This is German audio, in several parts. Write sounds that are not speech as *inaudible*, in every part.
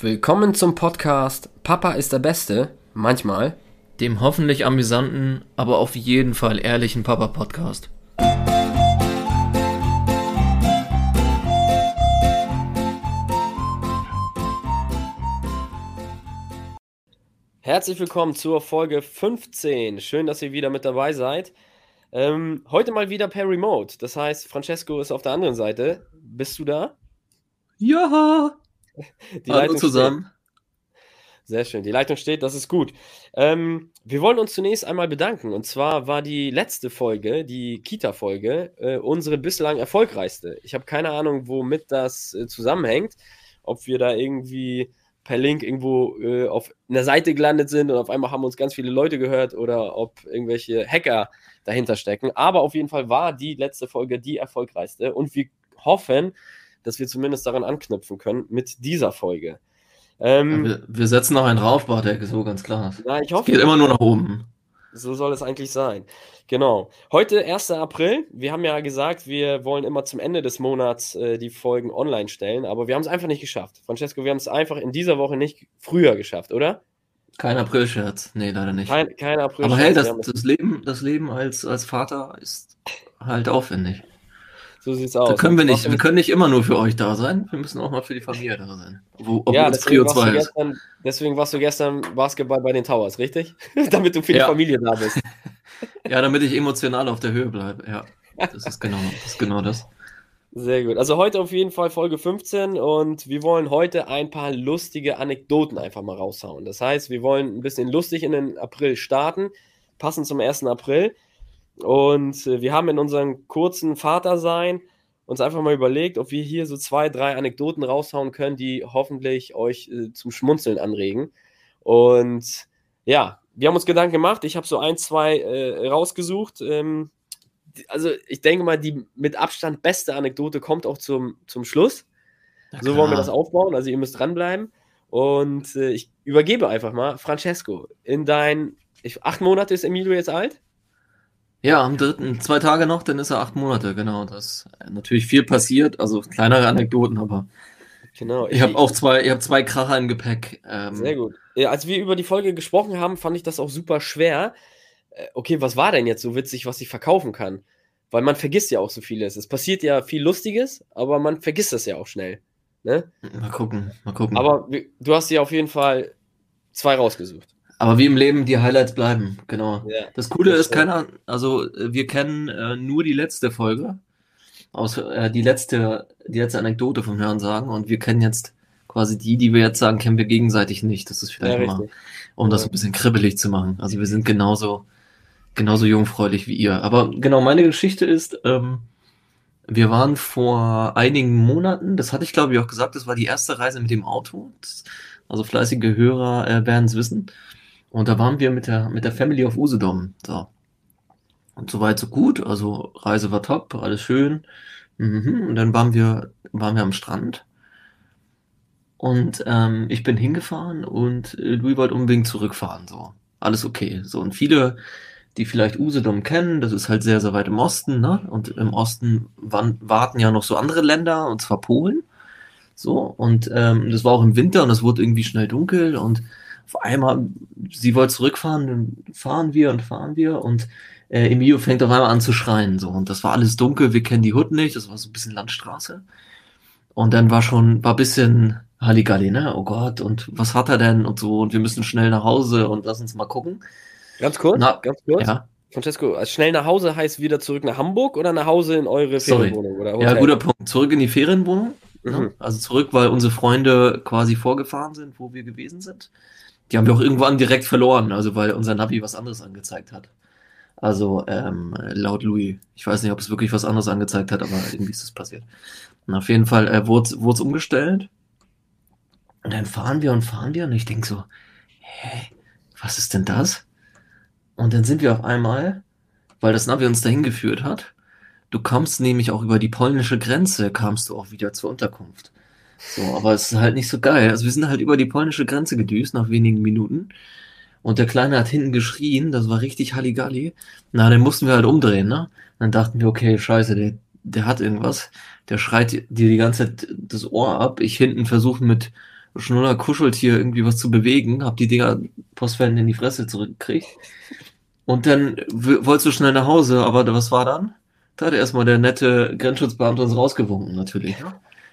Willkommen zum Podcast Papa ist der Beste, manchmal. Dem hoffentlich amüsanten, aber auf jeden Fall ehrlichen Papa-Podcast. Herzlich willkommen zur Folge 15. Schön, dass ihr wieder mit dabei seid. Ähm, heute mal wieder per Remote. Das heißt, Francesco ist auf der anderen Seite. Bist du da? Ja. *laughs* Die Hallo Leitung zusammen. Steht. Sehr schön. Die Leitung steht, das ist gut. Ähm, wir wollen uns zunächst einmal bedanken. Und zwar war die letzte Folge, die Kita-Folge, äh, unsere bislang erfolgreichste. Ich habe keine Ahnung, womit das äh, zusammenhängt. Ob wir da irgendwie per Link irgendwo äh, auf einer Seite gelandet sind und auf einmal haben uns ganz viele Leute gehört oder ob irgendwelche Hacker dahinter stecken. Aber auf jeden Fall war die letzte Folge die erfolgreichste und wir hoffen, dass wir zumindest daran anknüpfen können mit dieser Folge. Ähm, ja, wir, wir, setzen noch einen drauf, Bartek, so ganz klar. Na, ich hoffe, es geht immer nur nach oben. So soll es eigentlich sein. Genau. Heute 1. April. Wir haben ja gesagt, wir wollen immer zum Ende des Monats äh, die Folgen online stellen, aber wir haben es einfach nicht geschafft. Francesco, wir haben es einfach in dieser Woche nicht früher geschafft, oder? Kein April-Scherz. Nee, leider nicht. Kein, kein April Aber hey, das, das, Leben, das Leben als, als Vater ist halt aufwendig. So sieht's aus. Da können wir nicht, wir können nicht immer nur für euch da sein. Wir müssen auch mal für die Familie da sein. Wo, ja, deswegen warst, du gestern, deswegen warst du gestern Basketball bei den Towers, richtig? *laughs* damit du für ja. die Familie da bist. *laughs* ja, damit ich emotional auf der Höhe bleibe. Ja, das ist genau das. Ist genau das. Sehr gut. Also heute auf jeden Fall Folge 15 und wir wollen heute ein paar lustige Anekdoten einfach mal raushauen. Das heißt, wir wollen ein bisschen lustig in den April starten, passend zum 1. April. Und äh, wir haben in unserem kurzen Vatersein uns einfach mal überlegt, ob wir hier so zwei, drei Anekdoten raushauen können, die hoffentlich euch äh, zum Schmunzeln anregen. Und ja, wir haben uns Gedanken gemacht. Ich habe so ein, zwei äh, rausgesucht. Ähm, also ich denke mal, die mit Abstand beste Anekdote kommt auch zum, zum Schluss. So wollen wir das aufbauen. Also ihr müsst dranbleiben. Und äh, ich übergebe einfach mal, Francesco, in dein, ich, acht Monate ist Emilio jetzt alt? Ja, am dritten, zwei Tage noch, dann ist er acht Monate, genau. Das ist natürlich viel passiert, also kleinere Anekdoten, aber genau. Ich, ich habe auch zwei, ich habe zwei Kracher im Gepäck. Ähm, sehr gut. Ja, als wir über die Folge gesprochen haben, fand ich das auch super schwer. Äh, okay, was war denn jetzt so witzig, was ich verkaufen kann? Weil man vergisst ja auch so vieles. Es passiert ja viel Lustiges, aber man vergisst das ja auch schnell. Ne? Mal gucken, mal gucken. Aber du hast dir auf jeden Fall zwei rausgesucht. Aber wie im Leben, die Highlights bleiben, genau. Ja, das Coole das ist, keiner, also wir kennen äh, nur die letzte Folge, aus, äh, die letzte, die letzte Anekdote vom Hören sagen und wir kennen jetzt quasi die, die wir jetzt sagen, kennen wir gegenseitig nicht. Das ist vielleicht ja, mal, um das ein bisschen kribbelig zu machen. Also wir sind genauso, genauso jungfräulich wie ihr. Aber genau, meine Geschichte ist, ähm, wir waren vor einigen Monaten, das hatte ich glaube ich auch gesagt, das war die erste Reise mit dem Auto. Das, also fleißige Hörer äh, werden es wissen. Und da waren wir mit der, mit der Family auf Usedom. So. Und so weit, so gut. Also Reise war top, alles schön. Mhm. Und dann waren wir, waren wir am Strand. Und ähm, ich bin hingefahren und Louis wollte unbedingt zurückfahren. So. Alles okay. So. Und viele, die vielleicht Usedom kennen, das ist halt sehr, sehr weit im Osten, ne? Und im Osten waren, warten ja noch so andere Länder, und zwar Polen. So, und ähm, das war auch im Winter und es wurde irgendwie schnell dunkel und auf einmal, sie wollte zurückfahren, dann fahren wir und fahren wir und äh, Emilio fängt auf einmal an zu schreien. So. Und das war alles dunkel, wir kennen die Hut nicht, das war so ein bisschen Landstraße. Und dann war schon, war ein bisschen Halligalli, ne? Oh Gott, und was hat er denn und so, und wir müssen schnell nach Hause und lass uns mal gucken. Ganz kurz, Na, ganz kurz. Ja. Francesco, also schnell nach Hause heißt wieder zurück nach Hamburg oder nach Hause in eure Ferienwohnung? Oder Hotel? Ja, guter Punkt. Zurück in die Ferienwohnung. Mhm. Ne? Also zurück, weil unsere Freunde quasi vorgefahren sind, wo wir gewesen sind. Die haben wir auch irgendwann direkt verloren, also weil unser Navi was anderes angezeigt hat. Also ähm, laut Louis. Ich weiß nicht, ob es wirklich was anderes angezeigt hat, aber irgendwie ist es passiert. Und auf jeden Fall äh, wurde es umgestellt. Und dann fahren wir und fahren wir und ich denke so, hä, was ist denn das? Und dann sind wir auf einmal, weil das Navi uns dahin geführt hat, du kommst nämlich auch über die polnische Grenze, kamst du auch wieder zur Unterkunft. So, aber es ist halt nicht so geil. Also wir sind halt über die polnische Grenze gedüst nach wenigen Minuten. Und der Kleine hat hinten geschrien, das war richtig Halligalli. Na, dann mussten wir halt umdrehen, ne? Dann dachten wir, okay, scheiße, der, der hat irgendwas. Der schreit dir die ganze Zeit das Ohr ab. Ich hinten versuche mit schnuller Kuscheltier irgendwie was zu bewegen, hab die Dinger postwendend in die Fresse zurückgekriegt. Und dann wolltest du schnell nach Hause, aber was war dann? Da hat erstmal der nette Grenzschutzbeamte uns rausgewunken, natürlich.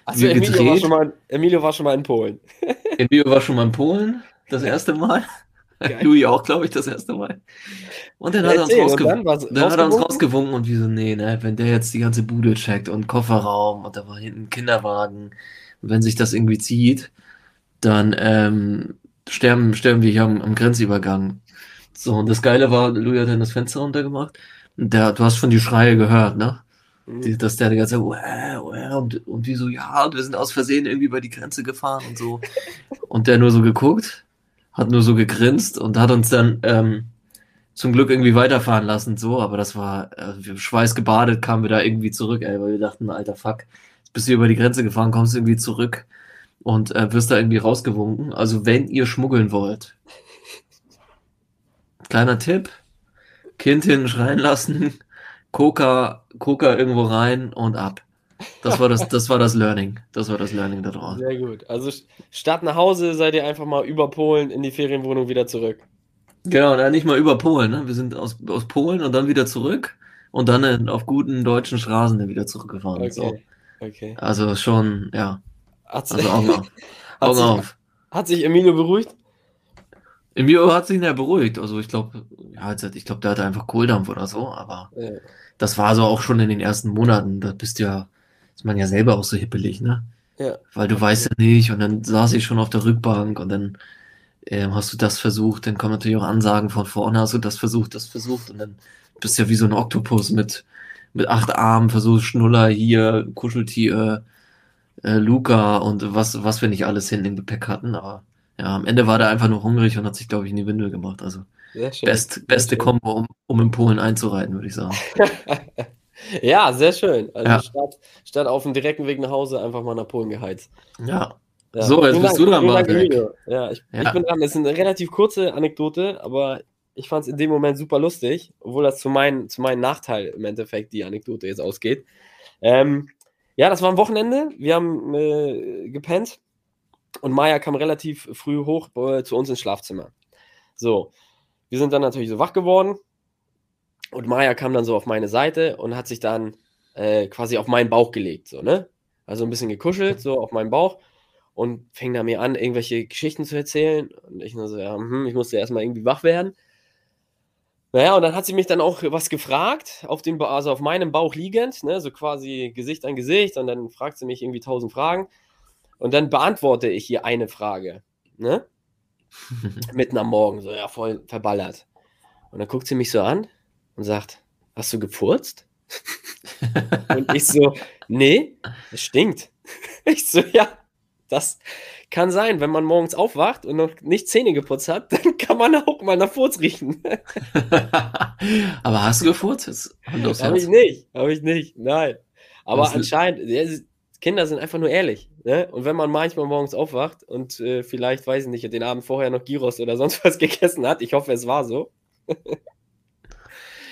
Also Emilio war, schon mal, Emilio war schon mal in Polen. *laughs* Emilio war schon mal in Polen, das erste Mal. *laughs* Louis auch, glaube ich, das erste Mal. Und dann, hat er, uns rausgewunken, dann, dann hat er uns rausgewunken und wie so, nee, ne, wenn der jetzt die ganze Bude checkt und Kofferraum und da war hinten ein Kinderwagen und wenn sich das irgendwie zieht, dann ähm, sterben, sterben wir hier am, am Grenzübergang. So, und das Geile war, Louis hat dann das Fenster runtergemacht und der, du hast schon die Schreie gehört, ne? Die, dass der die ganze Zeit, uäh, uäh, und, und wie so, ja, und wir sind aus Versehen irgendwie über die Grenze gefahren und so. und der nur so geguckt hat nur so gegrinst und hat uns dann ähm, zum Glück irgendwie weiterfahren lassen, so, aber das war, äh, schweißgebadet kamen wir da irgendwie zurück, ey, weil wir dachten, alter Fuck, bist du über die Grenze gefahren, kommst du irgendwie zurück und äh, wirst da irgendwie rausgewunken. Also wenn ihr schmuggeln wollt, kleiner Tipp, Kind hinten schreien lassen, *laughs* Coca, Coca irgendwo rein und ab. Das war das, das war das *laughs* Learning. Das war das Learning da drauf. Sehr gut. Also statt nach Hause seid ihr einfach mal über Polen in die Ferienwohnung wieder zurück. Genau, nicht mal über Polen. Ne? Wir sind aus, aus Polen und dann wieder zurück und dann auf guten deutschen Straßen wieder zurückgefahren. Okay. So. okay. Also schon, ja. Hat's, also Augen auf. *laughs* Augen hat, sich, auf. hat sich Emilio beruhigt? Emilio hat sich ja beruhigt. Also ich glaube, ja, ich glaube, der hatte einfach Kohldampf oder so, aber ja. Das war so auch schon in den ersten Monaten. Da bist du ja ist man ja selber auch so hippelig, ne? Ja. Weil du weißt ja nicht und dann saß ich schon auf der Rückbank und dann ähm, hast du das versucht, dann kommen natürlich auch Ansagen von vorne, hast du das versucht, das versucht und dann bist du ja wie so ein Oktopus mit, mit acht Armen, versuchst Schnuller hier, Kuscheltier, äh, Luca und was, was wir nicht alles hin im Gepäck hatten, aber ja, am Ende war der einfach nur hungrig und hat sich, glaube ich, in die Windel gemacht. Also best, beste Kombo, um, um in Polen einzureiten, würde ich sagen. *laughs* Ja, sehr schön. Also ja. statt, statt auf dem direkten Weg nach Hause einfach mal nach Polen geheizt. Ja. ja. So, jetzt bist du dran, Marek. Ja, ich, ja. ich bin dran. Das ist eine relativ kurze Anekdote, aber ich fand es in dem Moment super lustig, obwohl das zu, mein, zu meinem Nachteil im Endeffekt die Anekdote jetzt ausgeht. Ähm, ja, das war am Wochenende. Wir haben äh, gepennt und Maya kam relativ früh hoch äh, zu uns ins Schlafzimmer. So, wir sind dann natürlich so wach geworden und Maya kam dann so auf meine Seite und hat sich dann äh, quasi auf meinen Bauch gelegt, so, ne? Also ein bisschen gekuschelt, so auf meinen Bauch und fing da mir an, irgendwelche Geschichten zu erzählen. Und ich nur so, ja, hm, ich musste erstmal irgendwie wach werden. Naja, und dann hat sie mich dann auch was gefragt, auf dem, also auf meinem Bauch liegend, ne, so quasi Gesicht an Gesicht, und dann fragt sie mich irgendwie tausend Fragen. Und dann beantworte ich ihr eine Frage, ne? *laughs* Mitten am Morgen, so, ja, voll verballert. Und dann guckt sie mich so an und sagt, hast du gefurzt? *laughs* und ich so, nee, es stinkt. *laughs* Ich so, ja, das kann sein, wenn man morgens aufwacht und noch nicht Zähne geputzt hat, dann kann man auch mal nach Furz riechen. Aber hast du gefurzt? Habe ich nicht, habe ich nicht, nein. Aber Was anscheinend, Kinder sind einfach nur ehrlich. Ne? Und wenn man manchmal morgens aufwacht und äh, vielleicht, weiß ich nicht, den Abend vorher noch Gyros oder *laughs* sonst was gegessen hat, ich hoffe, es war so, *laughs*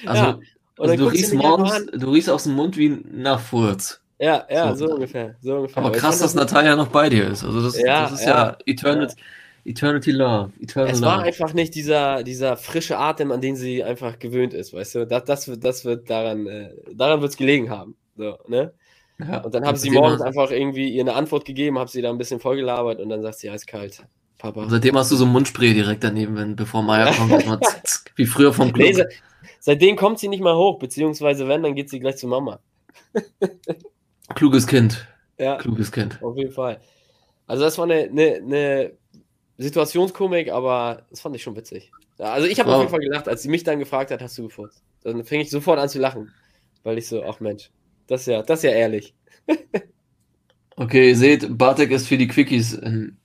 also, ja. also du, riechst morgens, du riechst aus dem Mund wie nach Furz. Ja, ja, so, so ungefähr, so ungefähr. Aber krass, dass Natalia noch bei dir ist. Also das, ja, das ist ja, ja Eternity, Eternity Love. Eternal es war einfach nicht dieser, dieser frische Atem, an den sie einfach gewöhnt ist, weißt du? Das, das, wird, das wird daran, äh, daran wird es gelegen haben. So, ne? Ja, und dann haben sie morgens einfach irgendwie ihr eine Antwort gegeben, habe sie da ein bisschen vollgelabert und dann sagt sie, eiskalt. Papa. Seitdem hast du so ein Mundspray direkt daneben, wenn, bevor Maya kommt. *laughs* wie früher vom Club. Nee, Seitdem kommt sie nicht mal hoch, beziehungsweise wenn, dann geht sie gleich zu Mama. *laughs* Kluges Kind. Ja. Kluges Kind. Auf jeden Fall. Also das war eine, eine, eine Situationskomik, aber das fand ich schon witzig. Also ich habe wow. auf jeden Fall gelacht, als sie mich dann gefragt hat, hast du gefurzt? Dann fing ich sofort an zu lachen, weil ich so, ach Mensch, das ist ja, das ist ja ehrlich. *laughs* Okay, ihr seht, Bartek ist für die Quickies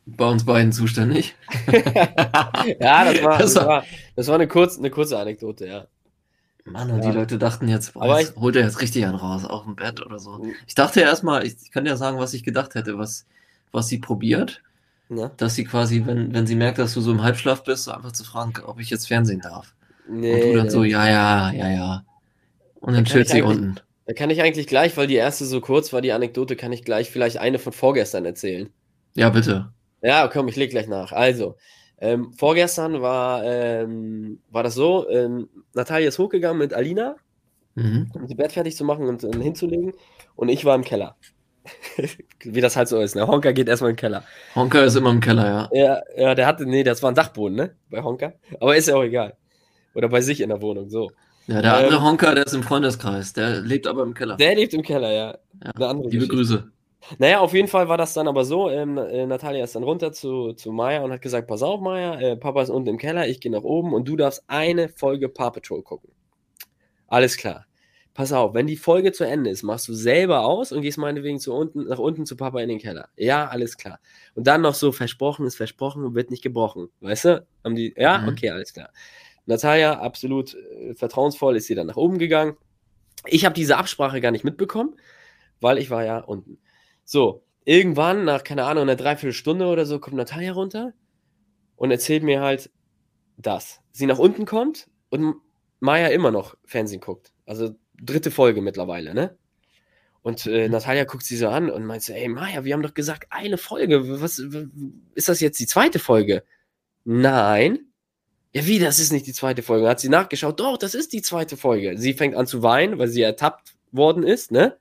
bei uns beiden zuständig. *laughs* *laughs* ja, das war, das war, das war eine, kurz, eine kurze Anekdote, ja. Mann, und ja. die Leute dachten jetzt, boah, jetzt holt er jetzt richtig einen raus, auch im Bett oder so. Mhm. Ich dachte ja erstmal, ich kann ja sagen, was ich gedacht hätte, was, was sie probiert. Ja. Dass sie quasi, wenn, wenn sie merkt, dass du so im Halbschlaf bist, so einfach zu fragen, ob ich jetzt Fernsehen darf. Nee, und du dann nee. so, ja, ja, ja, ja. Und dann chillt sie unten. Da kann ich eigentlich gleich, weil die erste so kurz war, die Anekdote, kann ich gleich vielleicht eine von vorgestern erzählen. Ja, bitte. Ja, komm, ich leg gleich nach. Also, ähm, vorgestern war, ähm, war das so, ähm, Natalia ist hochgegangen mit Alina, mhm. um die Bett fertig zu machen und, und hinzulegen. Und ich war im Keller. *laughs* Wie das halt so ist. Ne? Honka geht erstmal im Keller. Honka ist immer im Keller, ja. Ja, ja, der hatte, nee, das war ein Dachboden, ne? Bei Honka. Aber ist ja auch egal. Oder bei sich in der Wohnung, so. Ja, der andere ähm, Honka, der ist im Freundeskreis. Der lebt aber im Keller. Der lebt im Keller, ja. ja liebe Geschichte. Grüße. Naja, auf jeden Fall war das dann aber so. Ähm, äh, Natalia ist dann runter zu, zu Maya und hat gesagt: Pass auf, Maya, äh, Papa ist unten im Keller, ich gehe nach oben und du darfst eine Folge Paw Patrol gucken. Alles klar. Pass auf, wenn die Folge zu Ende ist, machst du selber aus und gehst meinetwegen zu unten, nach unten zu Papa in den Keller. Ja, alles klar. Und dann noch so: Versprochen ist versprochen und wird nicht gebrochen. Weißt du? Haben die, ja, mhm. okay, alles klar. Natalia, absolut äh, vertrauensvoll, ist sie dann nach oben gegangen. Ich habe diese Absprache gar nicht mitbekommen, weil ich war ja unten. So, irgendwann, nach, keine Ahnung, einer Dreiviertelstunde oder so, kommt Natalia runter und erzählt mir halt das. Sie nach unten kommt und Maya immer noch Fernsehen guckt. Also dritte Folge mittlerweile, ne? Und äh, mhm. Natalia guckt sie so an und meint so, ey Maya, wir haben doch gesagt, eine Folge. Was ist das jetzt die zweite Folge? Nein. Ja, wie, das ist nicht die zweite Folge. Hat sie nachgeschaut, doch, das ist die zweite Folge. Sie fängt an zu weinen, weil sie ertappt worden ist, ne?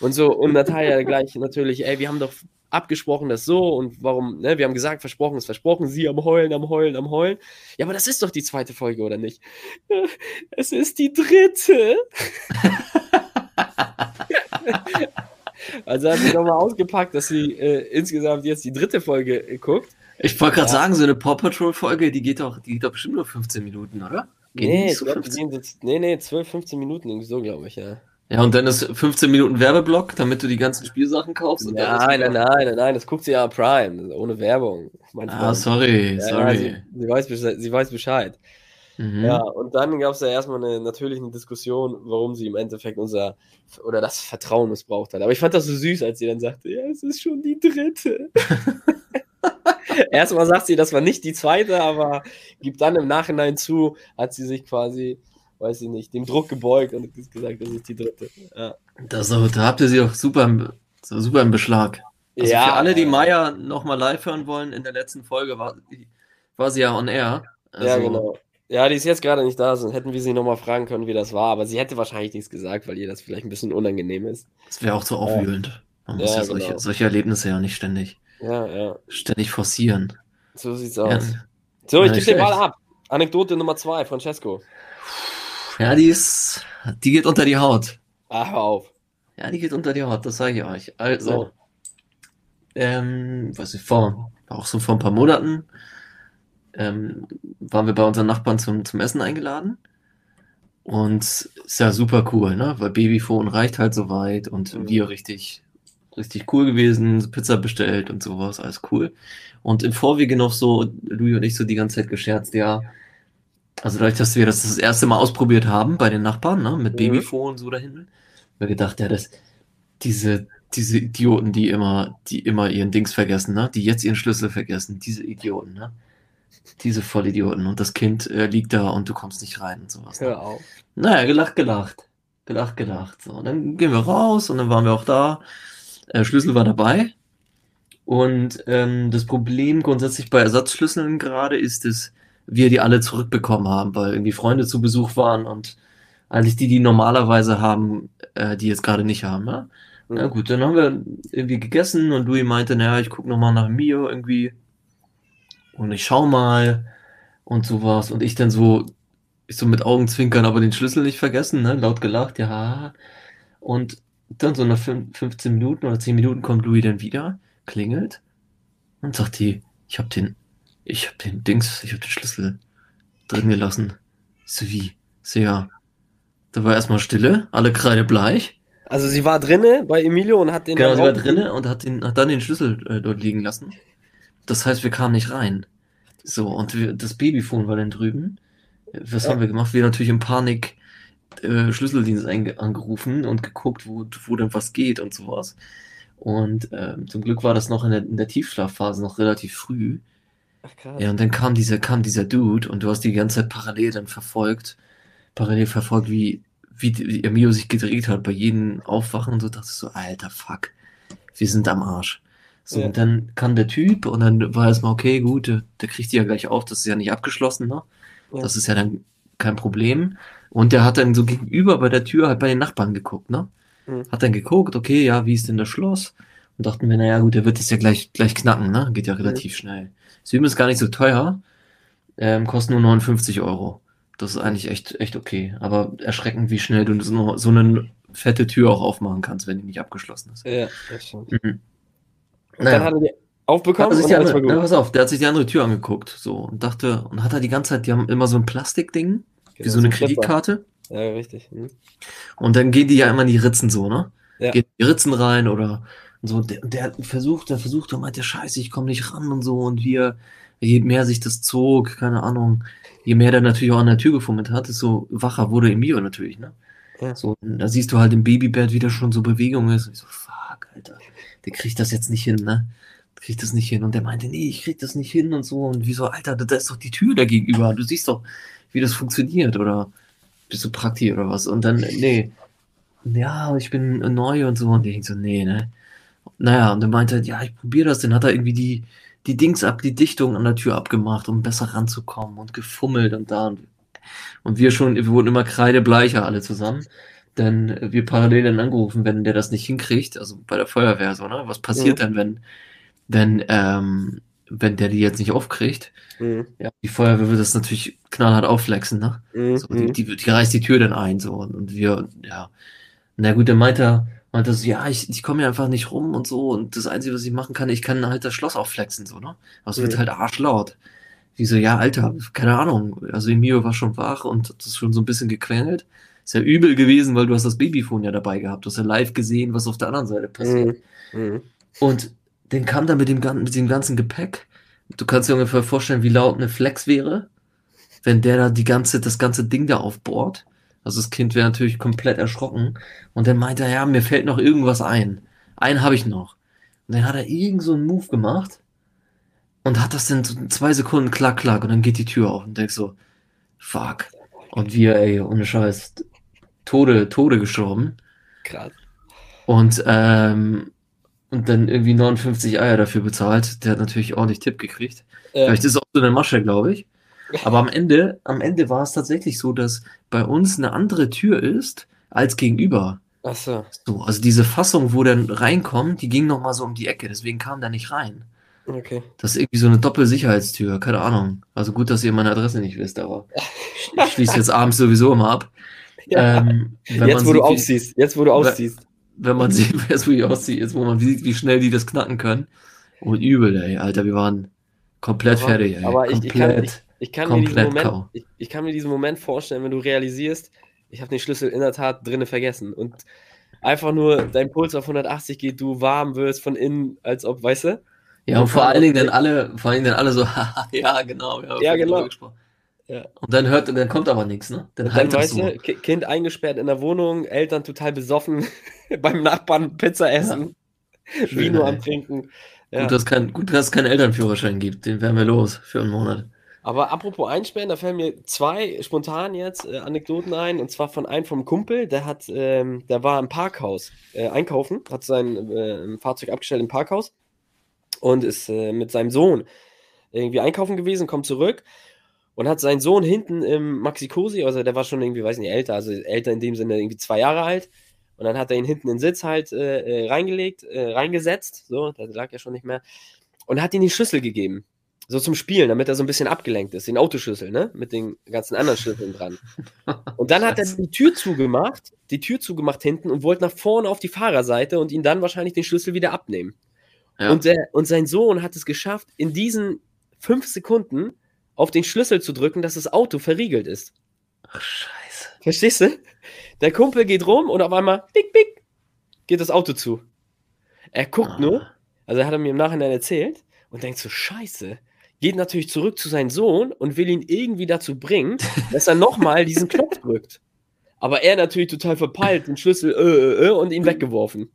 Und so, und Natalia *laughs* gleich natürlich, ey, wir haben doch abgesprochen, das so und warum, ne, wir haben gesagt, versprochen ist versprochen, sie am Heulen, am Heulen, am Heulen. Ja, aber das ist doch die zweite Folge, oder nicht? *laughs* Es ist die dritte. *laughs* also hat sie nochmal ausgepackt, dass sie äh, insgesamt jetzt die dritte Folge äh, guckt. Ich wollte gerade ja. sagen, so eine Paw Patrol-Folge, die geht doch, die geht doch bestimmt nur 15 Minuten, oder? Geht nee, so glaub, nee, nee, 12, 15 Minuten, irgendwie so, glaube ich, ja. Ja, und dann ist 15 Minuten Werbeblock, damit du die ganzen Spielsachen kaufst. nein, nein, nein, nein, nein, das guckt sie ja Prime, ohne Werbung. Ah, sorry, ja, sorry. sie, sie, weiß Bescheid, sie weiß Bescheid. Mhm. Ja, und dann gab es ja erstmal eine natürliche Diskussion, warum sie im Endeffekt unser oder das Vertrauen missbraucht hat. Aber ich fand das so süß, als sie dann sagte, ja, es ist schon die dritte. *laughs* *laughs* erstmal sagt sie, das war nicht die zweite, aber gibt dann im Nachhinein zu, hat sie sich quasi weiß ich nicht, dem Druck gebeugt und gesagt, das ist die dritte. Ja. Das, da habt ihr sie auch super im, super im Beschlag. Also ja, für alle, die Maya nochmal live hören wollen, in der letzten Folge war, war sie ja on air. Also, ja, genau. Ja, die ist jetzt gerade nicht da, sonst hätten wir sie nochmal fragen können, wie das war. Aber sie hätte wahrscheinlich nichts gesagt, weil ihr das vielleicht ein bisschen unangenehm ist. Das wäre auch zu aufwühlend. Man muss ja, ja solche, genau. solche, Erlebnisse ja nicht ständig, ja, ja. ständig forcieren. So sieht's aus. So, ich gebe den Ball ab. Anekdote Nummer zwei, Francesco. Ja, die ist, die geht unter die Haut. Ach, hör auf. Ja, die geht unter die Haut, das sage ich euch. Also, ähm, was ich vor, auch so vor ein paar Monaten, ähm, waren wir bei unseren Nachbarn zum, zum Essen eingeladen. Und ist ja super cool, ne? Weil Babyphone reicht halt so weit und mhm. wir richtig, richtig cool gewesen, Pizza bestellt und sowas, alles cool. Und im Vorwege noch so, Louis und ich so die ganze Zeit gescherzt, ja, also dadurch, dass wir das das erste Mal ausprobiert haben bei den Nachbarn, ne, mit mhm. Babyphone so dahin, haben wir gedacht, ja, das, diese, diese Idioten, die immer, die immer ihren Dings vergessen, ne, die jetzt ihren Schlüssel vergessen, diese Idioten, ne, diese Vollidioten und das Kind äh, liegt da und du kommst nicht rein und sowas. Ne? Hör auf. Naja, gelacht, gelacht. Gelacht, gelacht. So, und dann gehen wir raus und dann waren wir auch da. Äh, Schlüssel war dabei. Und ähm, das Problem grundsätzlich bei Ersatzschlüsseln gerade ist es, wir die alle zurückbekommen haben, weil irgendwie Freunde zu Besuch waren und eigentlich die, die normalerweise haben, äh, die jetzt gerade nicht haben. Ne? Mhm. Na gut, dann haben wir irgendwie gegessen und Louis meinte, naja, ich gucke nochmal nach Mio irgendwie und ich schau mal und sowas und ich dann so, ich so mit Augenzwinkern, aber den Schlüssel nicht vergessen, ne? laut gelacht, ja. Und dann so nach 15 Minuten oder 10 Minuten kommt Louis dann wieder, klingelt und sagt die, ich habe den ich hab den Dings, ich hab den Schlüssel drin gelassen. So wie? So ja. Da war erstmal Stille, alle Kreide bleich. Also sie war drinne bei Emilio und hat den. Genau, sie war drinne und hat, den, hat dann den Schlüssel äh, dort liegen lassen. Das heißt, wir kamen nicht rein. So, und wir, das Babyphone war dann drüben. Was ja. haben wir gemacht? Wir natürlich in Panik äh, Schlüsseldienst angerufen und geguckt, wo, wo denn was geht und sowas. Und ähm, zum Glück war das noch in der, in der Tiefschlafphase noch relativ früh. Ach, krass. Ja, und dann kam dieser, kam dieser Dude und du hast die ganze Zeit parallel dann verfolgt, parallel verfolgt, wie, wie, wie Emilio sich gedreht hat bei jedem Aufwachen und so dachte so, alter Fuck, wir sind am Arsch. So, ja. und dann kam der Typ und dann war erstmal, okay, gut, der kriegt die ja gleich auf, das ist ja nicht abgeschlossen, ne? Ja. Das ist ja dann kein Problem. Und der hat dann so gegenüber bei der Tür halt bei den Nachbarn geguckt, ne? Mhm. Hat dann geguckt, okay, ja, wie ist denn das Schloss? Und dachten wir, naja, gut, der wird das ja gleich, gleich knacken, ne? Geht ja relativ mhm. schnell. Süden ist gar nicht so teuer, ähm, kostet nur 59 Euro. Das ist eigentlich echt, echt okay. Aber erschreckend, wie schnell du so, so eine fette Tür auch aufmachen kannst, wenn die nicht abgeschlossen ist. Ja, das stimmt. Mhm. Naja. Dann hat er die aufbekommen hat er sich die andere, na, pass auf, der hat sich die andere Tür angeguckt so und dachte und hat er die ganze Zeit, die haben immer so ein Plastikding, wie so eine so Kreditkarte. Ja, richtig. Hm. Und dann gehen die ja immer in die Ritzen so, ne? Ja. Gehen die Ritzen rein oder so. Der, der versucht, der versucht und meint, der Scheiße, ich komme nicht ran und so. Und wir, je mehr sich das zog, keine Ahnung, je mehr der natürlich auch an der Tür gefummelt hat, desto wacher wurde Emilio natürlich, ne? Ja. So, da siehst du halt im Babybett wieder schon so Bewegung ist. Und ich so, fuck, Alter, der kriegt das jetzt nicht hin, ne? kriegt das nicht hin. Und der meinte, nee, ich krieg das nicht hin und so. Und wieso, Alter, da ist doch die Tür da gegenüber. Du siehst doch, wie das funktioniert. Oder bist du Prakti oder was? Und dann, nee, ja, ich bin neu und so. Und ich so, nee, ne? Naja, und dann meinte er, ja, ich probiere das. Dann hat er irgendwie die, die Dings ab, die Dichtung an der Tür abgemacht, um besser ranzukommen und gefummelt und da. Und, und wir schon, wir wurden immer kreidebleicher alle zusammen. Denn wir parallel dann angerufen, wenn der das nicht hinkriegt, also bei der Feuerwehr so, ne? Was passiert ja. denn, wenn, wenn, ähm, wenn der die jetzt nicht aufkriegt? Mhm. Ja, die Feuerwehr wird das natürlich knallhart aufflexen, ne? Mhm. So, die, die, die, reißt die Tür dann ein, so. Und wir, ja. Na gut, dann meint er, meint er so, ja, ich, ich komme ja einfach nicht rum und so. Und das Einzige, was ich machen kann, ich kann halt das Schloss aufflexen, so, ne? Aber es mhm. wird halt arschlaut. Wie so, ja, Alter, keine Ahnung. Also Emilio war schon wach und das ist schon so ein bisschen gequengelt. Ist ja übel gewesen, weil du hast das Babyphone ja dabei gehabt. Du hast ja live gesehen, was auf der anderen Seite passiert. Mhm. Mhm. Und den kam dann mit dem, mit dem ganzen Gepäck. Du kannst dir ungefähr vorstellen, wie laut eine Flex wäre, wenn der da die ganze, das ganze Ding da aufbohrt. Also das Kind wäre natürlich komplett erschrocken. Und dann meinte er, ja, mir fällt noch irgendwas ein. Einen habe ich noch. Und dann hat er irgend so einen Move gemacht und hat das dann so zwei Sekunden klack, klack und dann geht die Tür auf und denkst so, fuck. Und wir, ey, ohne Scheiß, Tode, Tode gestorben. Krass. Und, ähm, und dann irgendwie 59 Eier dafür bezahlt. Der hat natürlich ordentlich Tipp gekriegt. Ähm. Vielleicht ist es auch so eine Masche, glaube ich. *laughs* Aber am Ende, am Ende war es tatsächlich so, dass bei uns eine andere Tür ist als gegenüber. Ach so. so also diese Fassung, wo der reinkommt, die ging nochmal so um die Ecke, deswegen kam der nicht rein. Okay. Das ist irgendwie so eine Doppelsicherheitstür, keine Ahnung. Also gut, dass ihr meine Adresse nicht wisst, aber ich *laughs* schließe jetzt abends sowieso immer ab. Ja. Ähm, jetzt, wo du ausziehst. Jetzt, wo du ausziehst. Wenn man *laughs* sieht, ich ausziehe, jetzt, wo man sieht, wie schnell die das knacken können. Und übel, ey, Alter, wir waren komplett aber, fertig, ey. Aber komplett, ich, ich, kann, ich, ich, kann mir diesen Moment, ich, kann mir diesen Moment vorstellen, wenn du realisierst, ich habe den Schlüssel in der Tat drinnen vergessen. Und einfach nur dein Puls auf 180 geht, du warm wirst von innen, als ob, weißt du? Ja, und vor allen Dingen *laughs* dann alle, vor allen Dingen dann alle so, *laughs* ja, genau, ja, ja genau. Ja. Und dann hört, dann kommt aber nichts, ne? Dann, dann weißt du, Kind eingesperrt in der Wohnung, Eltern total besoffen, *laughs* beim Nachbarn Pizza essen, ja. Schön, Vino am Trinken. Ja. Gut, dass kein, gut, dass es keinen Elternführerschein gibt, den wären wir los für einen Monat. Aber apropos Einsperren, da fallen mir zwei spontan jetzt äh, Anekdoten ein. Und zwar von einem vom Kumpel, der hat, ähm, der war im Parkhaus äh, einkaufen, hat sein äh, Fahrzeug abgestellt im Parkhaus und ist äh, mit seinem Sohn irgendwie einkaufen gewesen, kommt zurück und hat seinen Sohn hinten im Maxi-Cosi, also der war schon irgendwie, weiß nicht, älter, also älter in dem Sinne irgendwie zwei Jahre alt. Und dann hat er ihn hinten in den Sitz halt äh, äh reingelegt, äh, reingesetzt, so, da lag er schon nicht mehr, und hat ihm die Schlüssel gegeben. So zum Spielen, damit er so ein bisschen abgelenkt ist, den Autoschlüssel, ne? Mit den ganzen anderen Schlüsseln dran. *laughs* Und dann hat er die Tür zugemacht, die Tür zugemacht hinten und wollte nach vorne auf die Fahrerseite und ihn dann wahrscheinlich den Schlüssel wieder abnehmen. Ja. Und, der, und sein Sohn hat es geschafft, in diesen fünf Sekunden auf den Schlüssel zu drücken, dass das Auto verriegelt ist. Ach, scheiße. Verstehst du? Der Kumpel geht rum und auf einmal, bick, bick, geht das Auto zu. Er guckt ah. nur, also er hat er mir im Nachhinein erzählt und denkt so, scheiße. Geht natürlich zurück zu seinem Sohn und will ihn irgendwie dazu bringen, *laughs* dass er nochmal diesen Knopf drückt. Aber er natürlich total verpeilt, den Schlüssel äh, äh, äh, und ihn weggeworfen.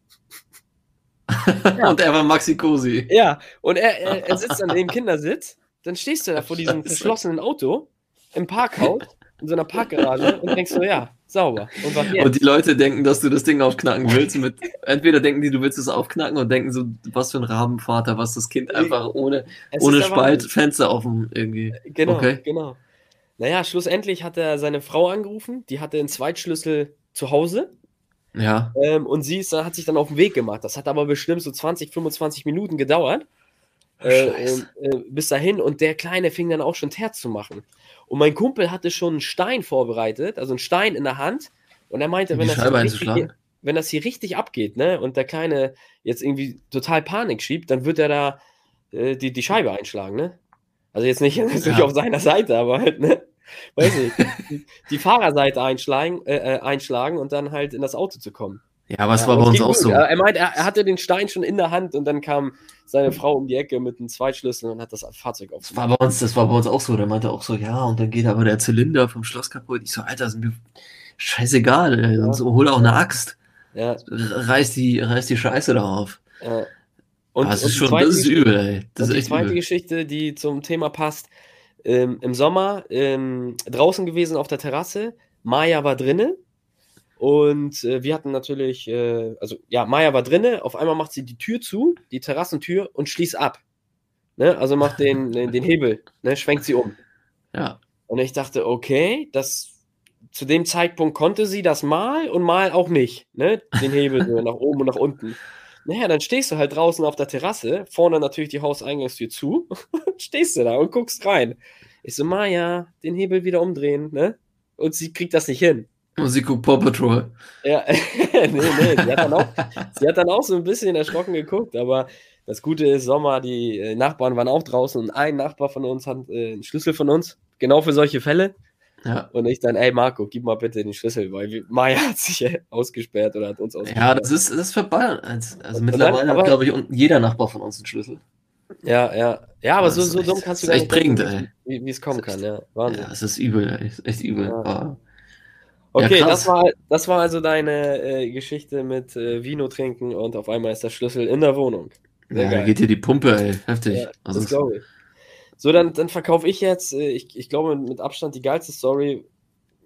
ja. *laughs* Und er war Maxi Cosi. Ja, und er, er, er sitzt dann im *laughs* Kindersitz dann stehst du da vor *laughs* diesem verschlossenen Auto im Parkhaus in so einer Parkgarage *laughs* und denkst so, ja, sauber. Und, und, die Leute denken, dass du das Ding aufknacken willst. Mit, entweder denken die, du willst es aufknacken und denken so, was für ein Rabenvater, was das Kind einfach ohne, ohne Spalt Fenster offen irgendwie. Genau, okay. genau. Naja, schlussendlich hat er seine Frau angerufen, die hatte einen Zweitschlüssel zu Hause. Ja. Ähm, und sie ist, hat sich dann auf den Weg gemacht. Das hat aber bestimmt so 20, 25 Minuten gedauert. Äh, äh, bis dahin und der Kleine fing dann auch schon Terz zu machen. Und mein Kumpel hatte schon einen Stein vorbereitet, also einen Stein in der Hand. Und er meinte, wenn das, richtig, wenn das, hier richtig abgeht, ne, und der Kleine jetzt irgendwie total Panik schiebt, dann wird er da äh, die, die Scheibe einschlagen, ne? Also jetzt nicht, *laughs* jetzt ja. nicht auf seiner Seite, aber halt, ne? Weiß nicht, die, *laughs* die Fahrerseite einschlagen, äh, äh, einschlagen und dann halt in das Auto zu kommen. Ja, aber es ja, war bei uns auch so. Er meint, er, hatte den Stein schon in der Hand und dann kam seine Frau um die Ecke mit einem Zweitschlüssel und hat das Fahrzeug auf. Das war bei uns, das war bei uns auch so. Der meinte auch so, ja, und dann geht aber der Zylinder vom Schloss kaputt. Ich so, Alter, ist mir scheißegal. Ja. so, hol auch eine Axt. Ja. Reiß die, reiß die Scheiße da auf. Ja. Und, das ist schon, das ist übel, ey. Das ist die zweite übel. Geschichte, die zum Thema passt, ähm, im Sommer ähm, draußen gewesen auf der Terrasse. Maya war drinnen und äh, wir hatten natürlich, äh, also ja, Maya war drinne, auf einmal macht sie die Tür zu, die Terrassentür und schließt ab. Ne? Also macht *laughs* den, den Hebel, ne? schwenkt sie um. Ja. Und ich dachte, okay, das zu dem Zeitpunkt konnte sie das mal und mal auch nicht, ne? Den Hebel so nach oben und nach unten. Naja, dann stehst du halt draußen auf der Terrasse, vorne natürlich die Hauseingangstür zu, *laughs* stehst du da und guckst rein. Ich so, Maya, den Hebel wieder umdrehen, ne? Und sie kriegt das nicht hin. Musiko Paw Patrol. Ja, *laughs* nee, nee, sie hat, dann auch, sie hat dann auch so ein bisschen erschrocken geguckt, aber das Gute ist, Sommer, die äh, Nachbarn waren auch draußen und ein Nachbar von uns hat äh, einen Schlüssel von uns, genau für solche Fälle. Ja. Und ich dann, ey Marco, gib mal bitte den Schlüssel, weil Maya hat sich *laughs* ausgesperrt oder hat uns ausgesperrt. Ja, das ist, das ist für Bayern. Also, also mittlerweile hat, glaube ich, jeder Nachbar von uns einen Schlüssel. Ja, ja. Ja, aber so, so dumm kannst du gar nicht prägend, denken, wie es kommen kann, ja. Wahnsinn. Ja, es ist übel, ey. echt übel. Ja. Okay, ja, das, war, das war also deine äh, Geschichte mit äh, Vino trinken und auf einmal ist der Schlüssel in der Wohnung. Sehr ja, geil. geht dir die Pumpe, ey. Heftig. Ja, also das glaube ich. So, dann, dann verkaufe ich jetzt, äh, ich, ich glaube, mit Abstand die geilste Story,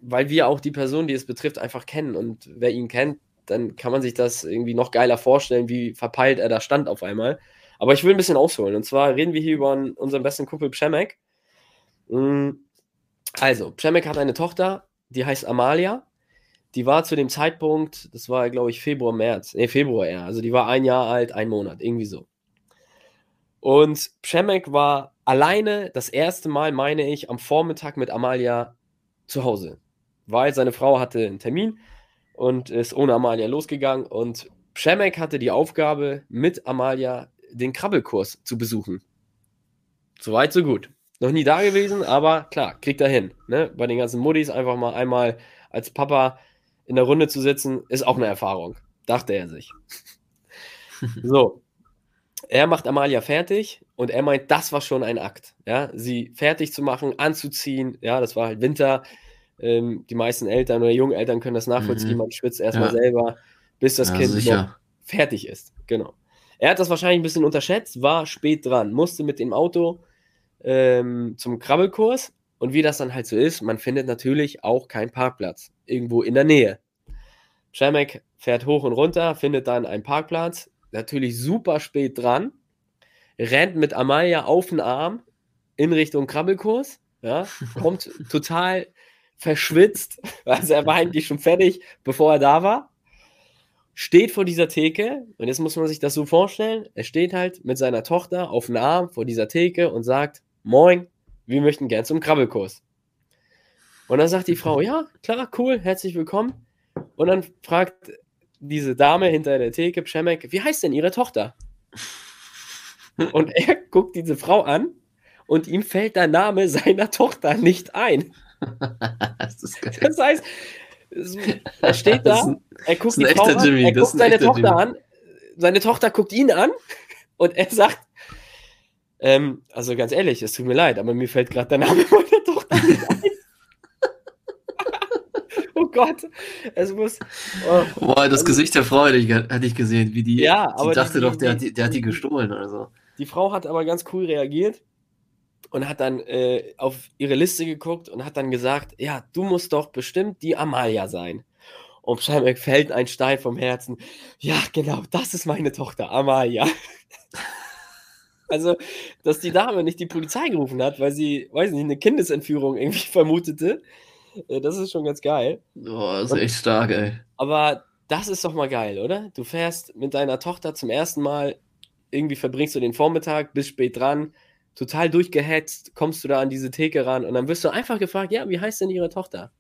weil wir auch die Person, die es betrifft, einfach kennen. Und wer ihn kennt, dann kann man sich das irgendwie noch geiler vorstellen, wie verpeilt er da stand auf einmal. Aber ich will ein bisschen ausholen. Und zwar reden wir hier über unseren besten Kumpel Przemek. Mm, also, Przemek hat eine Tochter, die heißt Amalia. Die war zu dem Zeitpunkt, das war, glaube ich, Februar, März, nee, Februar eher. Also die war ein Jahr alt, ein Monat, irgendwie so. Und Przemek war alleine das erste Mal, meine ich, am Vormittag mit Amalia zu Hause. Weil seine Frau hatte einen Termin und ist ohne Amalia losgegangen. Und Przemek hatte die Aufgabe, mit Amalia den Krabbelkurs zu besuchen. Soweit, so gut. Noch nie da gewesen, aber klar, kriegt er hin. Ne? Bei den ganzen Muddis einfach mal einmal als Papa in der Runde zu sitzen, ist auch eine Erfahrung. Dachte er sich. *laughs* so. Er macht Amalia fertig und er meint, das war schon ein Akt. Ja, sie fertig zu machen, anzuziehen. Ja, das war halt Winter. Ähm, die meisten Eltern oder jungen Eltern können das nachvollziehen. Mhm. Man schwitzt erstmal ja. selber, bis das ja, Kind fertig ist. Genau. Er hat das wahrscheinlich ein bisschen unterschätzt, war spät dran, musste mit dem Auto ähm, zum Krabbelkurs. Und wie das dann halt so ist, man findet natürlich auch keinen Parkplatz irgendwo in der Nähe. Schemek fährt hoch und runter, findet dann einen Parkplatz, natürlich super spät dran, rennt mit Amalia auf den Arm in Richtung Krabbelkurs, ja, *laughs* kommt total verschwitzt, *laughs* also er war eigentlich schon fertig, bevor er da war, steht vor dieser Theke und jetzt muss man sich das so vorstellen, er steht halt mit seiner Tochter auf den Arm vor dieser Theke und sagt, Moin, wir möchten gern zum Krabbelkurs. Und dann sagt die Frau, ja, klar, cool, herzlich willkommen. Und dann fragt diese Dame hinter der Theke, Pschemek, wie heißt denn ihre Tochter? Und er *laughs* guckt diese Frau an und ihm fällt der Name seiner Tochter nicht ein. *laughs* das, das heißt, er steht da, er guckt die Frau an, er guckt seine Tochter Jimmy. an, seine Tochter guckt ihn an und er sagt, ähm, also ganz ehrlich, es tut mir leid, aber mir fällt gerade der Name *laughs* meiner Tochter nicht ein. *laughs* oh Gott, es muss. Oh. Boah, das also, Gesicht der Frau hätte ich, hätte ich gesehen, wie die. Ja, aber. Ich dachte die, doch, der, die, der hat die gestohlen oder so. Die Frau hat aber ganz cool reagiert und hat dann äh, auf ihre Liste geguckt und hat dann gesagt, ja, du musst doch bestimmt die Amalia sein. Und Scheinberg fällt ein Stein vom Herzen. Ja, genau, das ist meine Tochter, Amalia. Also, dass die Dame nicht die Polizei gerufen hat, weil sie, weiß nicht, eine Kindesentführung irgendwie *laughs* vermutete, äh, das ist schon ganz geil. Boah, das ist echt stark, ey. Aber das ist doch mal geil, oder? Du fährst mit deiner Tochter zum ersten Mal, irgendwie verbringst du den Vormittag, bist spät dran, total durchgehetzt, kommst du da an diese Theke ran und dann wirst du einfach gefragt, ja, wie heißt denn ihre Tochter?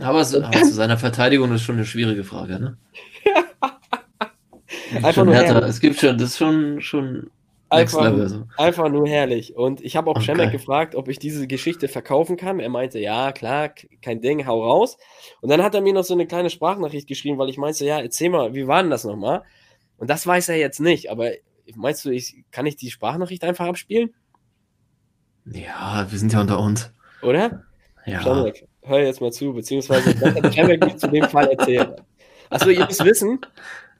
Aber, so, aber zu seiner Verteidigung ist schon eine schwierige Frage, ne? *laughs* einfach nur härter. Es gibt schon, das ist schon, schon einfach, so. einfach nur herrlich. Und ich habe auch okay. Schemek gefragt, ob ich diese Geschichte verkaufen kann. Er meinte, ja, klar, kein Ding, hau raus. Und dann hat er mir noch so eine kleine Sprachnachricht geschrieben, weil ich meinte, ja, erzähl mal, wie war denn das nochmal? Und das weiß er jetzt nicht, aber meinst du, ich, kann ich die Sprachnachricht einfach abspielen? Ja, wir sind ja unter uns. Oder? Ja. Schemek, hör jetzt mal zu, beziehungsweise was hat Schemek nicht *laughs* zu dem Fall erzählt? Achso, ihr müsst wissen,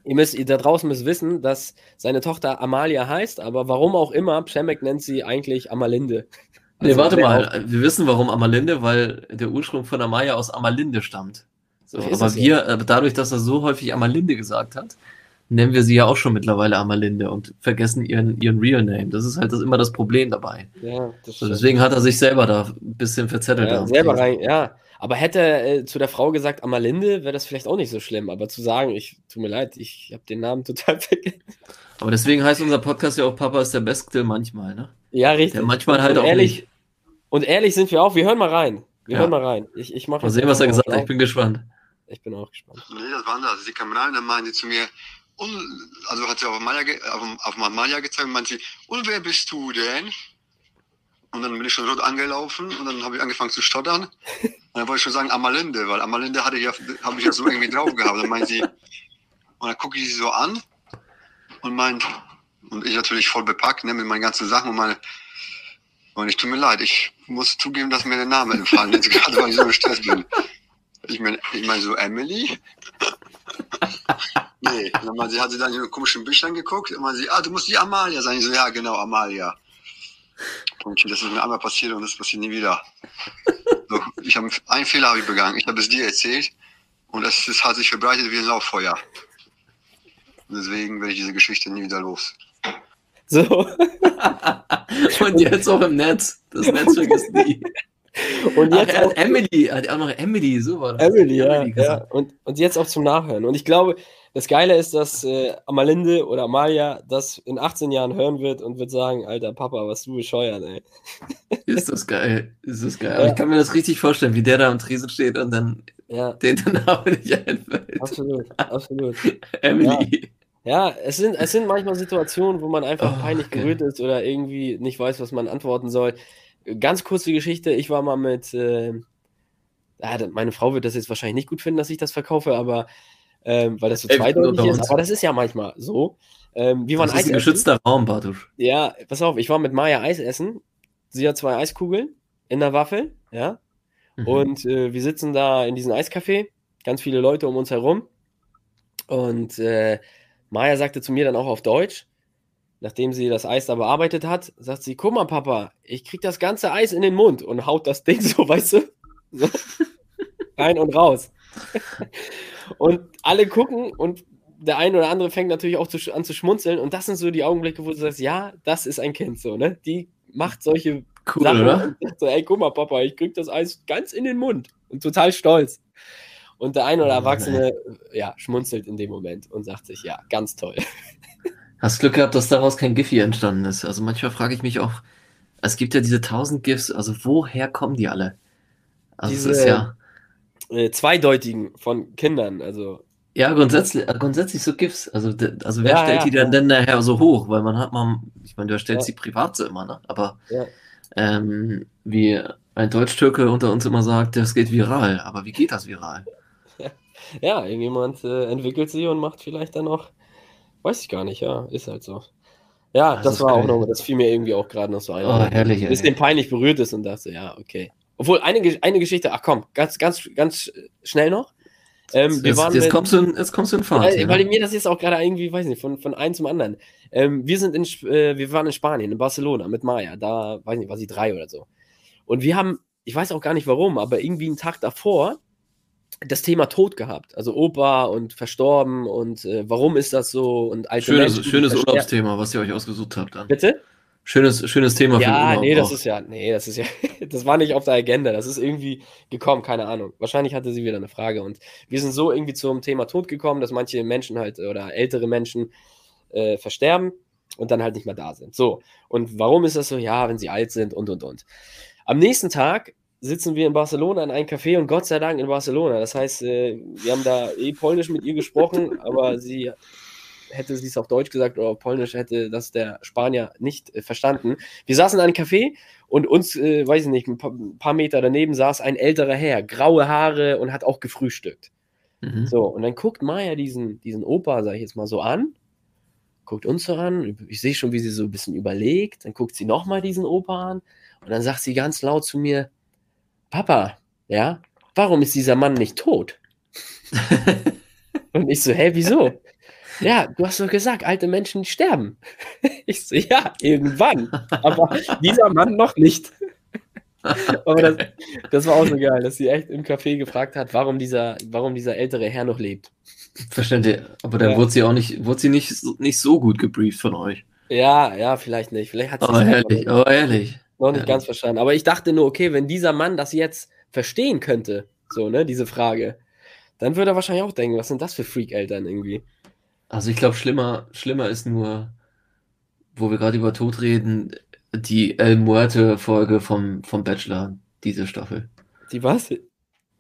ihr müsst, ihr da draußen müsst wissen, dass seine Tochter Amalia heißt, aber warum auch immer, Pschemek nennt sie eigentlich Amalinde. Also nee, warte mal, wir wissen warum Amalinde, weil der Ursprung von Amalia aus Amalinde stammt. So, aber wir, ja. dadurch, dass er so häufig Amalinde gesagt hat, nennen wir sie ja auch schon mittlerweile Amalinde und vergessen ihren, ihren Real Name. Das ist halt das, immer das Problem dabei. Ja, das so, deswegen hat er sich selber da ein bisschen verzettelt. Ja, selber rein, ja. Aber hätte er äh, zu der Frau gesagt Amalinde, wäre das vielleicht auch nicht so schlimm. Aber zu sagen, ich tut mir leid, ich habe den Namen total *laughs* vergessen. Aber deswegen heißt unser Podcast ja auch Papa ist der Beste manchmal, ne? Ja, richtig. Der manchmal halt und auch ehrlich, nicht. Und ehrlich sind wir auch. Wir hören mal rein. Wir ja. hören mal rein. Ich, ich mach mal sehen, was er gesagt hat. Ich bin gespannt. Ich bin auch gespannt. Nee, das war anders. Sie kam rein, dann meinte sie zu mir, und, also hat sie auf Amalia, auf, auf Amalia gezeigt und meinte sie, und wer bist du denn? Und dann bin ich schon rot angelaufen und dann habe ich angefangen zu stottern. *laughs* Und dann wollte ich schon sagen Amalinde, weil Amalinde hatte ja, habe ich ja so irgendwie drauf gehabt. Dann meint sie, und dann gucke ich sie so an und meint, und ich natürlich voll bepackt, ne, mit meinen ganzen Sachen und meine, und ich tut mir leid, ich muss zugeben, dass mir der Name entfallen ist, *laughs* gerade weil ich so gestresst bin. Ich meine, ich mein so Emily. nee, und dann sie hat sie dann in komischen Büchlein geguckt und man sie, ah, du musst die Amalia sein. Ich so, ja, genau, Amalia. Und das ist mir einmal passiert und das passiert nie wieder. So, ich habe einen Fehler habe ich begangen. Ich habe es dir erzählt und es, es hat sich verbreitet wie ein Lauffeuer. Und deswegen werde ich diese Geschichte nie wieder los. So. *laughs* und jetzt auch im Netz. Das Netz vergisst nie. Und jetzt Ach, auch, Emily, hat auch noch Emily, so war das. Emily, ja. Emily ja. Und, und jetzt auch zum Nachhören. Und ich glaube, das Geile ist, dass äh, Amalinde oder Amalia das in 18 Jahren hören wird und wird sagen, alter Papa, was du bescheuert, ey. Ist das geil, ist das geil. Ja. ich kann mir das richtig vorstellen, wie der da am Tresen steht und dann ja. den Namen *laughs* nicht einfällt. Absolut, absolut. Emily. Ja. ja, es, sind, es sind manchmal Situationen, wo man einfach oh, peinlich okay. gerührt ist oder irgendwie nicht weiß, was man antworten soll. Ganz kurze Geschichte, ich war mal mit, äh, meine Frau wird das jetzt wahrscheinlich nicht gut finden, dass ich das verkaufe, aber ähm, weil das so zweideutig ist, aber das ist ja manchmal so. Ähm, wir waren das ist ein geschützter Raum, Bartusch. Ja, pass auf, ich war mit Maya Eis essen. Sie hat zwei Eiskugeln in der Waffel, ja. Mhm. Und äh, wir sitzen da in diesem Eiscafé, ganz viele Leute um uns herum. Und äh, Maya sagte zu mir dann auch auf Deutsch, nachdem sie das Eis da bearbeitet hat, sagt sie: Guck mal, Papa, ich krieg das ganze Eis in den Mund und haut das Ding *laughs* so, weißt du, so rein und raus. *laughs* Und alle gucken und der eine oder andere fängt natürlich auch zu, an zu schmunzeln. Und das sind so die Augenblicke, wo du sagst, ja, das ist ein Kind so, ne? Die macht solche cool, Sachen oder? und sagt so, ey, guck mal, Papa, ich krieg das Eis ganz in den Mund. Und total stolz. Und der eine oder Erwachsene, ja, schmunzelt in dem Moment und sagt sich, ja, ganz toll. *laughs* Hast Glück gehabt, dass daraus kein Giphy entstanden ist. Also manchmal frage ich mich auch, es gibt ja diese tausend GIFs, also woher kommen die alle? Also diese, es ist ja äh, zweideutigen von Kindern. Also ja, grundsätzlich, äh, grundsätzlich so GIFs. Also, also wer ja, stellt ja, die dann ja. denn nachher so hoch? Weil man hat mal, ich meine, du stellst die privat so immer, ne? Aber ähm, wie ein Deutsch-Türke unter uns immer sagt, das geht viral. Aber wie geht das viral? *laughs* Ja, irgendjemand äh, entwickelt sie und macht vielleicht dann noch, weiß ich gar nicht, ja, ist halt so. Ja, das, das war geil. auch noch, das fiel mir irgendwie auch gerade noch so ein. Oh, herrlich, ein bisschen peinlich berührt ist und dachte, ja, okay. Obwohl, eine, eine Geschichte, ach komm, ganz, ganz, ganz schnell noch. Ähm, jetzt, jetzt, mit, kommst du in, jetzt kommst du in Fahrt. Weil, ja. weil mir das jetzt auch gerade irgendwie, weiß nicht, von, von einem zum anderen. Ähm, wir sind in, äh, wir waren in Spanien, in Barcelona mit Maya. Da, weiß nicht, war sie drei oder so. Und wir haben, ich weiß auch gar nicht warum, aber irgendwie einen Tag davor das Thema Tod gehabt. Also Opa und verstorben und äh, warum ist das so und alte Schönes, Menschen, schönes Urlaubsthema, was ihr euch ausgesucht habt dann. Bitte? Schönes, schönes Thema ja, für nee, das auch. ist ja, nee, das ist ja, *laughs* das war nicht auf der Agenda. Das ist irgendwie gekommen, keine Ahnung. Wahrscheinlich hatte sie wieder eine Frage und wir sind so irgendwie zum Thema Tod gekommen, dass manche Menschen halt oder ältere Menschen äh, versterben und dann halt nicht mehr da sind. So. Und warum ist das so? Ja, wenn sie alt sind und und und. Am nächsten Tag sitzen wir in Barcelona in einem Café und Gott sei Dank in Barcelona. Das heißt, äh, wir haben da eh Polnisch mit ihr gesprochen, *laughs* aber sie hätte sie es auf Deutsch gesagt oder auf Polnisch, hätte das der Spanier nicht äh, verstanden. Wir saßen in einem Café und uns, äh, weiß ich nicht, ein paar, ein paar, Meter daneben saß ein älterer Herr, graue Haare und hat auch gefrühstückt. Mhm. So, und dann guckt Maya diesen, diesen Opa, sag ich jetzt mal so an, guckt uns so an, ich sehe schon, wie sie so ein bisschen überlegt, dann guckt sie nochmal diesen Opa an und dann sagt sie ganz laut zu mir, Papa, ja, warum ist dieser Mann nicht tot? *laughs* Und ich so, hä, wieso? Ja, du hast doch gesagt, alte Menschen sterben. *laughs* Ich so, ja, irgendwann. Aber dieser Mann noch nicht. *laughs* Aber das, das, war auch so geil, dass sie echt im Café gefragt hat, warum dieser, warum dieser ältere Herr noch lebt. Verständlich. Aber dann ja. wurde sie auch nicht, wurde sie nicht, nicht so gut gebrieft von euch. Ja, ja, vielleicht nicht. Vielleicht hat sie aber ehrlich, aber ehrlich. Noch nicht ja. ganz verstanden. Aber ich dachte nur, okay, wenn dieser Mann das jetzt verstehen könnte, so, ne, diese Frage, dann würde er wahrscheinlich auch denken, was sind das für Freak-Eltern irgendwie? Also ich glaube, schlimmer, schlimmer ist nur, wo wir gerade über Tod reden, die El Muerte-Folge vom, vom Bachelor, diese Staffel. Die was?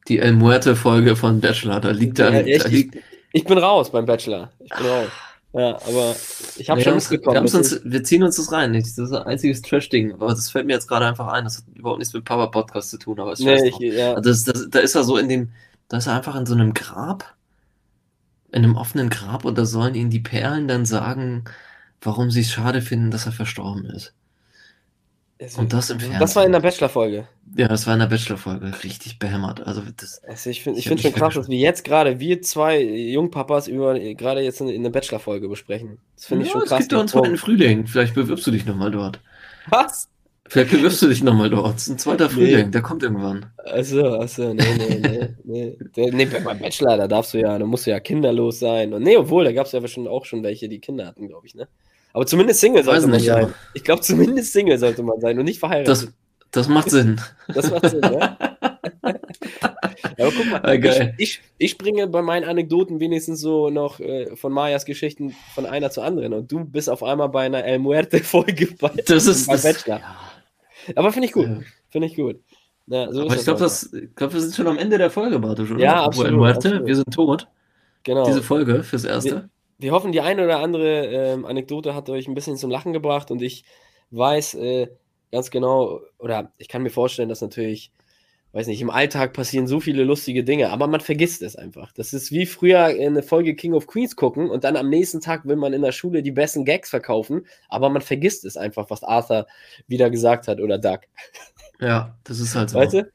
Die El Muerte-Folge von Bachelor, da liegt ja, da, echt, liegt... Ich, ich, bin raus beim Bachelor. Ich bin raus. Ja, aber ich habe schon mitbekommen. Wir, uns, wir ziehen uns das rein. Das ist ein einziges Trash-Ding. Aber das fällt mir jetzt gerade einfach ein. Das hat überhaupt nichts mit Papa Podcast zu tun. Aber es nee, ich, ja. also das, das, da ist er so in dem, da ist er einfach in so einem Grab, in einem offenen Grab und da sollen ihn die Perlen dann sagen, warum sie es schade finden, dass er verstorben ist. Es und das im Fernsehen. Das war in der Bachelor-Folge. Ja, das war in der Bachelor-Folge. Richtig behämmert. Also, das, also ich finde ich find schon krass, dass wir jetzt gerade, wir zwei Jungpapas, über gerade jetzt in, in der Bachelor-Folge besprechen. Das finde ja, ich schon krass. Es gibt doch einen zweiten Frühling. Vielleicht bewirbst du dich nochmal dort. Was? Vielleicht bewirbst du dich nochmal dort. Das ist ein zweiter Frühling, nee. der kommt irgendwann. Achso, achso, nee, nee, nee. nee. *laughs* Der, nee, beim Bachelor, da darfst du ja, da musst du ja kinderlos sein. Und nee, obwohl, da gab es ja schon, auch schon welche, die Kinder hatten, glaube ich, ne? Aber zumindest Single sollte man sein. Ich glaube, zumindest Single sollte man sein und nicht verheiratet. Das, das macht Sinn. Das macht Sinn, *laughs* ja. Aber guck mal, okay. ich, ich, ich bringe bei meinen Anekdoten wenigstens so noch äh, von Mayas Geschichten von einer zur anderen und du bist auf einmal bei einer El Muerte-Folge *laughs* bei, das ist, bei Bachelor. Ja. Aber finde ich gut. Ja. Finde ich gut. Ja, so Aber ich glaube, glaub, wir sind schon am Ende der Folge, Bartusch, oder? Ja, absolut, Muerte, absolut. wir sind tot. Genau. Diese Folge fürs Erste wir hoffen, die eine oder andere ähm, Anekdote hat euch ein bisschen zum Lachen gebracht und ich weiß äh, ganz genau, oder ich kann mir vorstellen, dass natürlich, weiß nicht, im Alltag passieren so viele lustige Dinge, aber man vergisst es einfach. Das ist wie früher eine Folge King of Queens gucken und dann am nächsten Tag will man in der Schule die besten Gags verkaufen, aber man vergisst es einfach, was Arthur wieder gesagt hat oder Doug. Ja, das ist halt so. Weißt du?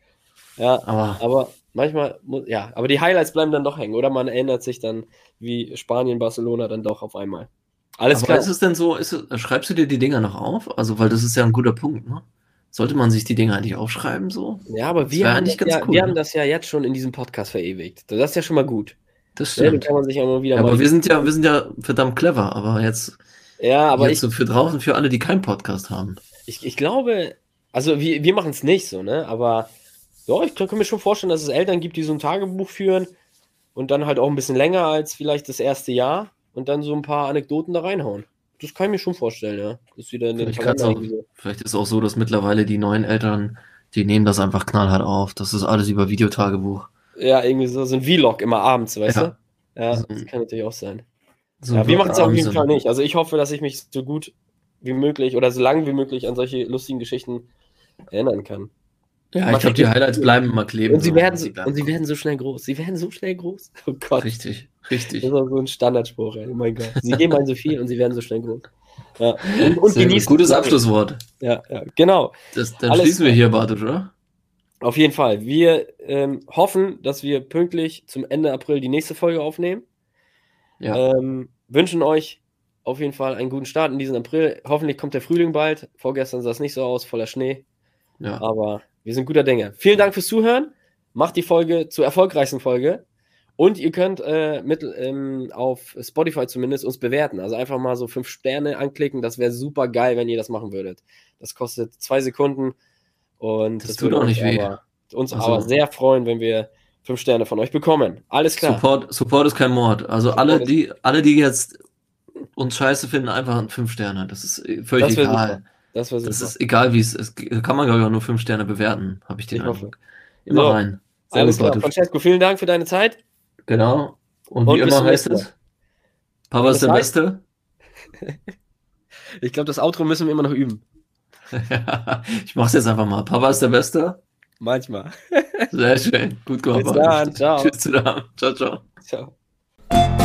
Ja, aber, aber manchmal, ja, aber die Highlights bleiben dann doch hängen, oder man erinnert sich dann, wie Spanien, Barcelona dann doch auf einmal. Alles aber klar. Ist es denn so, ist schreibst du dir die Dinger noch auf? Also, weil das ist ja ein guter Punkt, ne? Sollte man sich die Dinger eigentlich aufschreiben, so? Ja, aber wir, haben das, ja, cool, wir ne? haben das ja jetzt schon in diesem Podcast verewigt. Das ist ja schon mal gut. Das stimmt. Ja, kann man sich auch mal wieder ja, aber wir sind ja, wir sind ja verdammt clever, aber jetzt, ja, aber jetzt ich, so für draußen, für alle, die keinen Podcast haben. Ich, ich glaube, also wir, wir machen es nicht so, ne? Aber ja, ich kann mir schon vorstellen, dass es Eltern gibt, die so ein Tagebuch führen und dann halt auch ein bisschen länger als vielleicht das erste Jahr und dann so ein paar Anekdoten da reinhauen. Das kann ich mir schon vorstellen, ja. Das wieder in den vielleicht, auch, vielleicht ist es auch so, dass mittlerweile die neuen Eltern, die nehmen das einfach knallhart auf. Das ist alles über Videotagebuch. Ja, irgendwie so, so ein Vlog immer abends, weißt ja. du? Ja, das kann natürlich auch sein. So ja, wir machen es auf jeden Fall nicht. Also ich hoffe, dass ich mich so gut wie möglich oder so lange wie möglich an solche lustigen Geschichten erinnern kann. Ja, ich glaube, die Highlights bleiben immer kleben. Und sie, werden so, und sie werden so schnell groß. Sie werden so schnell groß. Oh Gott. Richtig, richtig. Das ist auch so ein Standardspruch, ey. Oh mein Gott. Sie geben ein so viel und sie werden so schnell groß. Ja. Und, und genießen. Gutes Abschlusswort. Ja, ja, genau. Das, dann Alles schließen wir hier, Bartet, oder? Auf jeden Fall. Wir ähm, hoffen, dass wir pünktlich zum Ende April die nächste Folge aufnehmen. Ja. Ähm, wünschen euch auf jeden Fall einen guten Start in diesem April. Hoffentlich kommt der Frühling bald. Vorgestern sah es nicht so aus, voller Schnee. Ja. Aber wir sind guter Dinge. Vielen Dank fürs Zuhören. Macht die Folge zur erfolgreichsten Folge. Und ihr könnt äh, mit, ähm, auf Spotify zumindest uns bewerten. Also einfach mal so fünf Sterne anklicken. Das wäre super geil, wenn ihr das machen würdet. Das kostet zwei Sekunden. Und das, das tut auch nicht weh. Aber, uns also. aber sehr freuen, wenn wir fünf Sterne von euch bekommen. Alles klar. Support, Support ist kein Mord. Also alle, die, alle, die jetzt uns scheiße finden, einfach fünf Sterne. Das ist äh, völlig das egal. Super. Das, das ist egal, wie es ist. Kann man, glaube ich, auch nur fünf Sterne bewerten, habe ich den ich Eindruck. Immer so. rein. Sehr Alles klar. Francesco, vielen Dank für deine Zeit. Genau. Und, Und wie immer heißt es, Papa ist der? Beste. *laughs* ich glaube, das Outro müssen wir immer noch üben. *laughs* ich mach's jetzt einfach mal. Papa ist der Beste. Manchmal. Sehr schön. Gut gemacht. Bis dann. Ciao. Tschüss zusammen. Ciao, ciao. Ciao.